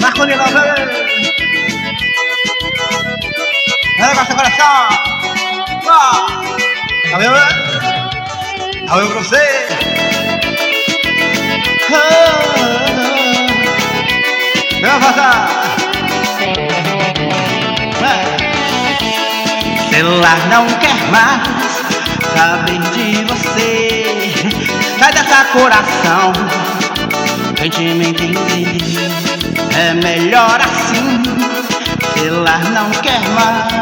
Marco de novo. Releva seu coração. Tá vendo pra você? Vem passar. Celular não quer mais saber de você. Sai dessa coração, tente me entender. É melhor assim. Celular não quer mais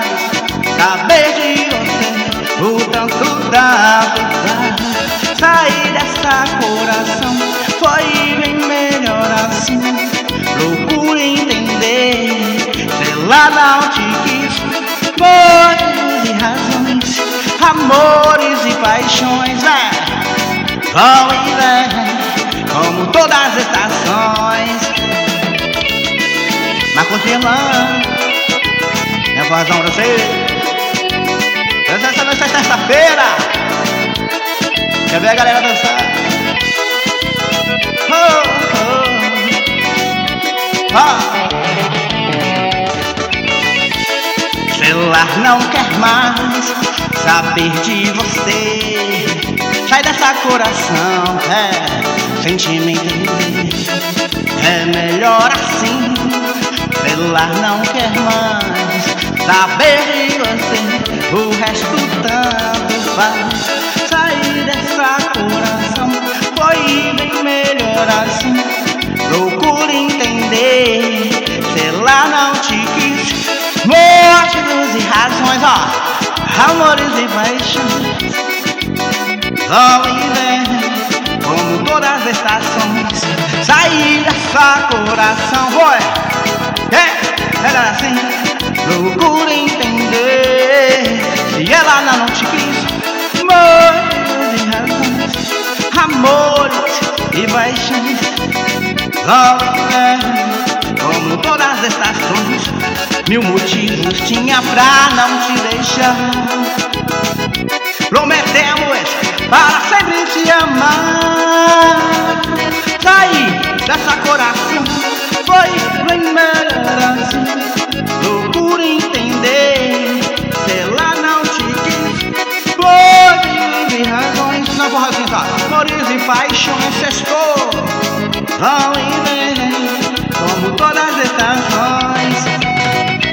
saber de você. O tanto da faz sair dessa coração. Foi bem melhor assim. Procure entender. Celular não te quis. Motivos e razões, amores e paixões, né? Vão e vêm, como todas as estações. Mas continuando, minha vozão pra você. Essa noite é terça-feira. Quer ver a galera dançar? Oh, oh. Ah. celular não quer mais saber de você. Sai dessa coração, é, sentimento É melhor assim. Celular não quer mais saber de você. O resto tanto faz. Sair dessa coração foi bem melhor assim. Procure entender. Celular não te quis. Motivos e razões, ó, amores e paixões. E vem, como todas as estações. Sair dessa coração, foi. É, melhor assim. Procura entender. Se ela não te quis, motivos e razões, amores e paixões. Vão e vem, como todas as estações. Mil motivos tinha pra não te deixar. Prometemos para sempre te amar. Sair dessa coração foi assim. Procura entender se ela não te quis. Por e razões, não vou assim? Amores e paixões, sextou. Vão e vem, como todas as estações.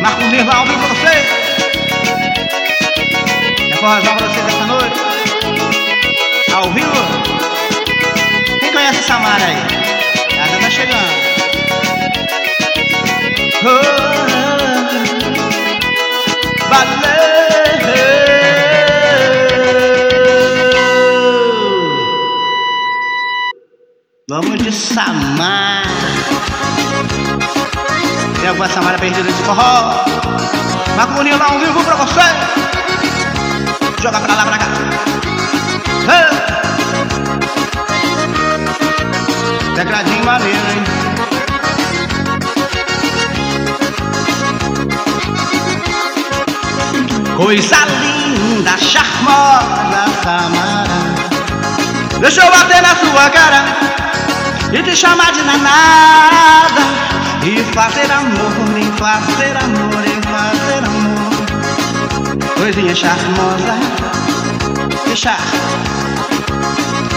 Marco Nirva ao vivo pra você. É forrozão pra vocês essa noite. Ao vivo. Quem conhece Samara aí? Ela tá chegando. Oh, valeu. Vamos de Samara. Tem alguma Samara perdida de forró? Macuninho lá ao vivo pra você. Joga pra lá, pra cá. Maneiro, hein? Coisa linda, charmosa, Samara. Deixa eu bater na sua cara e te chamar de nanada. E fazer amor, em fazer amor, em fazer amor Coisinha charmosa Deixa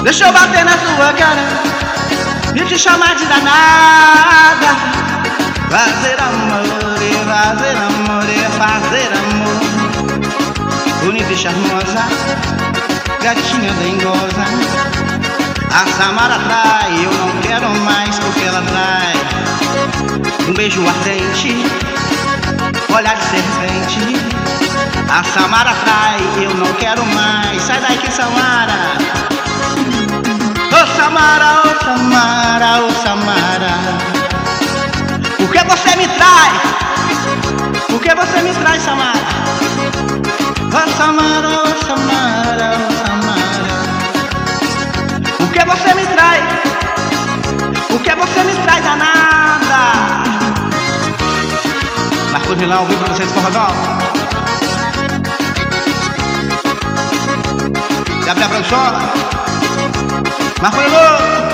Deixa eu bater na tua cara E te chamar de danada Fazer amor, e fazer amor, e fazer amor Bonita e charmosa Gatinha dengosa A Samara trai, eu não quero mais porque ela trai um beijo ardente, olhar de serpente. A Samara trai, eu não quero mais. Sai daqui, Samara. Oh, Samara, oh, Samara, oh, Samara. Por que você me trai? Por que você me trai, Samara? Oh, Samara, ô Samara, ô Samara. Por que você me trai? Por que você me trai danada? Marcos Milão, ao vivo pra vocês, Forrozão. Gabriel Branchon. ¡Más fuego!